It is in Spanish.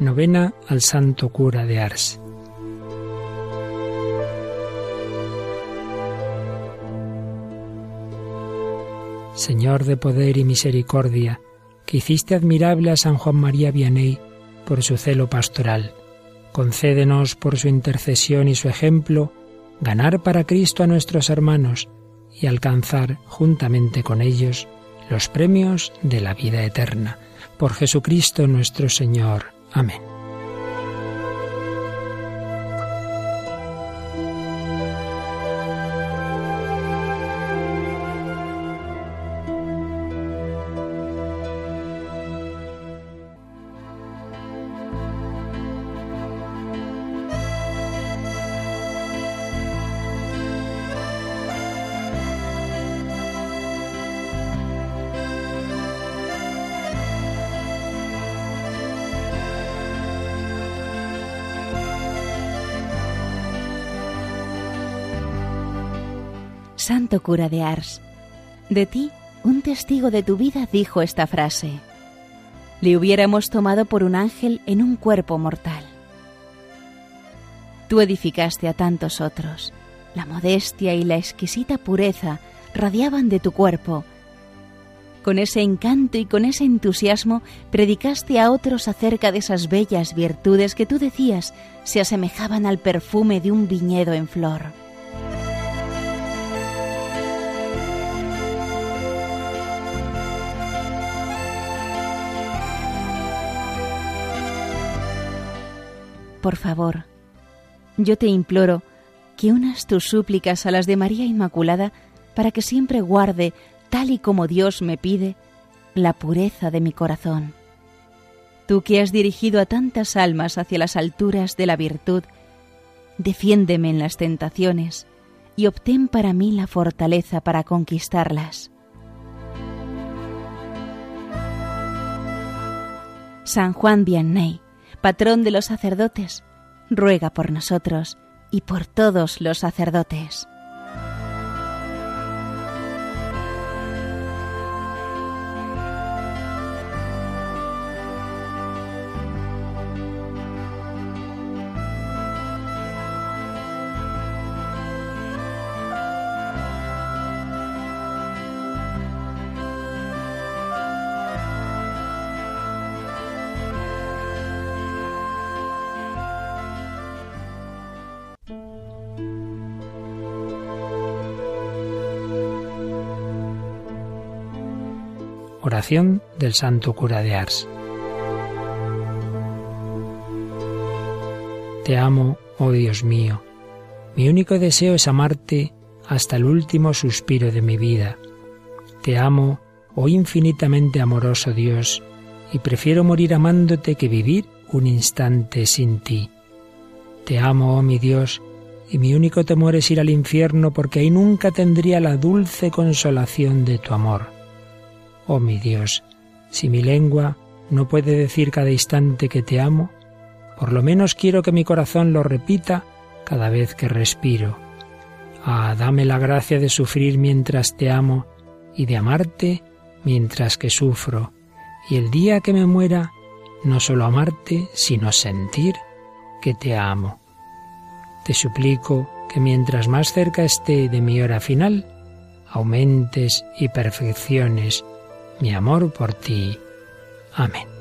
Novena al Santo Cura de Ars. Señor de poder y misericordia, que hiciste admirable a San Juan María Vianney por su celo pastoral, concédenos por su intercesión y su ejemplo ganar para Cristo a nuestros hermanos y alcanzar juntamente con ellos los premios de la vida eterna. Por Jesucristo nuestro Señor. Amén. Santo cura de Ars, de ti un testigo de tu vida dijo esta frase. Le hubiéramos tomado por un ángel en un cuerpo mortal. Tú edificaste a tantos otros. La modestia y la exquisita pureza radiaban de tu cuerpo. Con ese encanto y con ese entusiasmo predicaste a otros acerca de esas bellas virtudes que tú decías se asemejaban al perfume de un viñedo en flor. Por favor, yo te imploro que unas tus súplicas a las de María Inmaculada para que siempre guarde, tal y como Dios me pide, la pureza de mi corazón. Tú que has dirigido a tantas almas hacia las alturas de la virtud, defiéndeme en las tentaciones y obtén para mí la fortaleza para conquistarlas. San Juan Vianney, patrón de los sacerdotes, ruega por nosotros y por todos los sacerdotes. Oración del Santo Cura de Ars. Te amo, oh Dios mío. Mi único deseo es amarte hasta el último suspiro de mi vida. Te amo, oh infinitamente amoroso Dios, y prefiero morir amándote que vivir un instante sin ti. Te amo, oh mi Dios, y mi único temor es ir al infierno porque ahí nunca tendría la dulce consolación de tu amor. Oh mi Dios, si mi lengua no puede decir cada instante que te amo, por lo menos quiero que mi corazón lo repita cada vez que respiro. Ah, dame la gracia de sufrir mientras te amo y de amarte mientras que sufro, y el día que me muera, no solo amarte, sino sentir que te amo. Te suplico que mientras más cerca esté de mi hora final, aumentes y perfecciones mi amor por ti. Amén.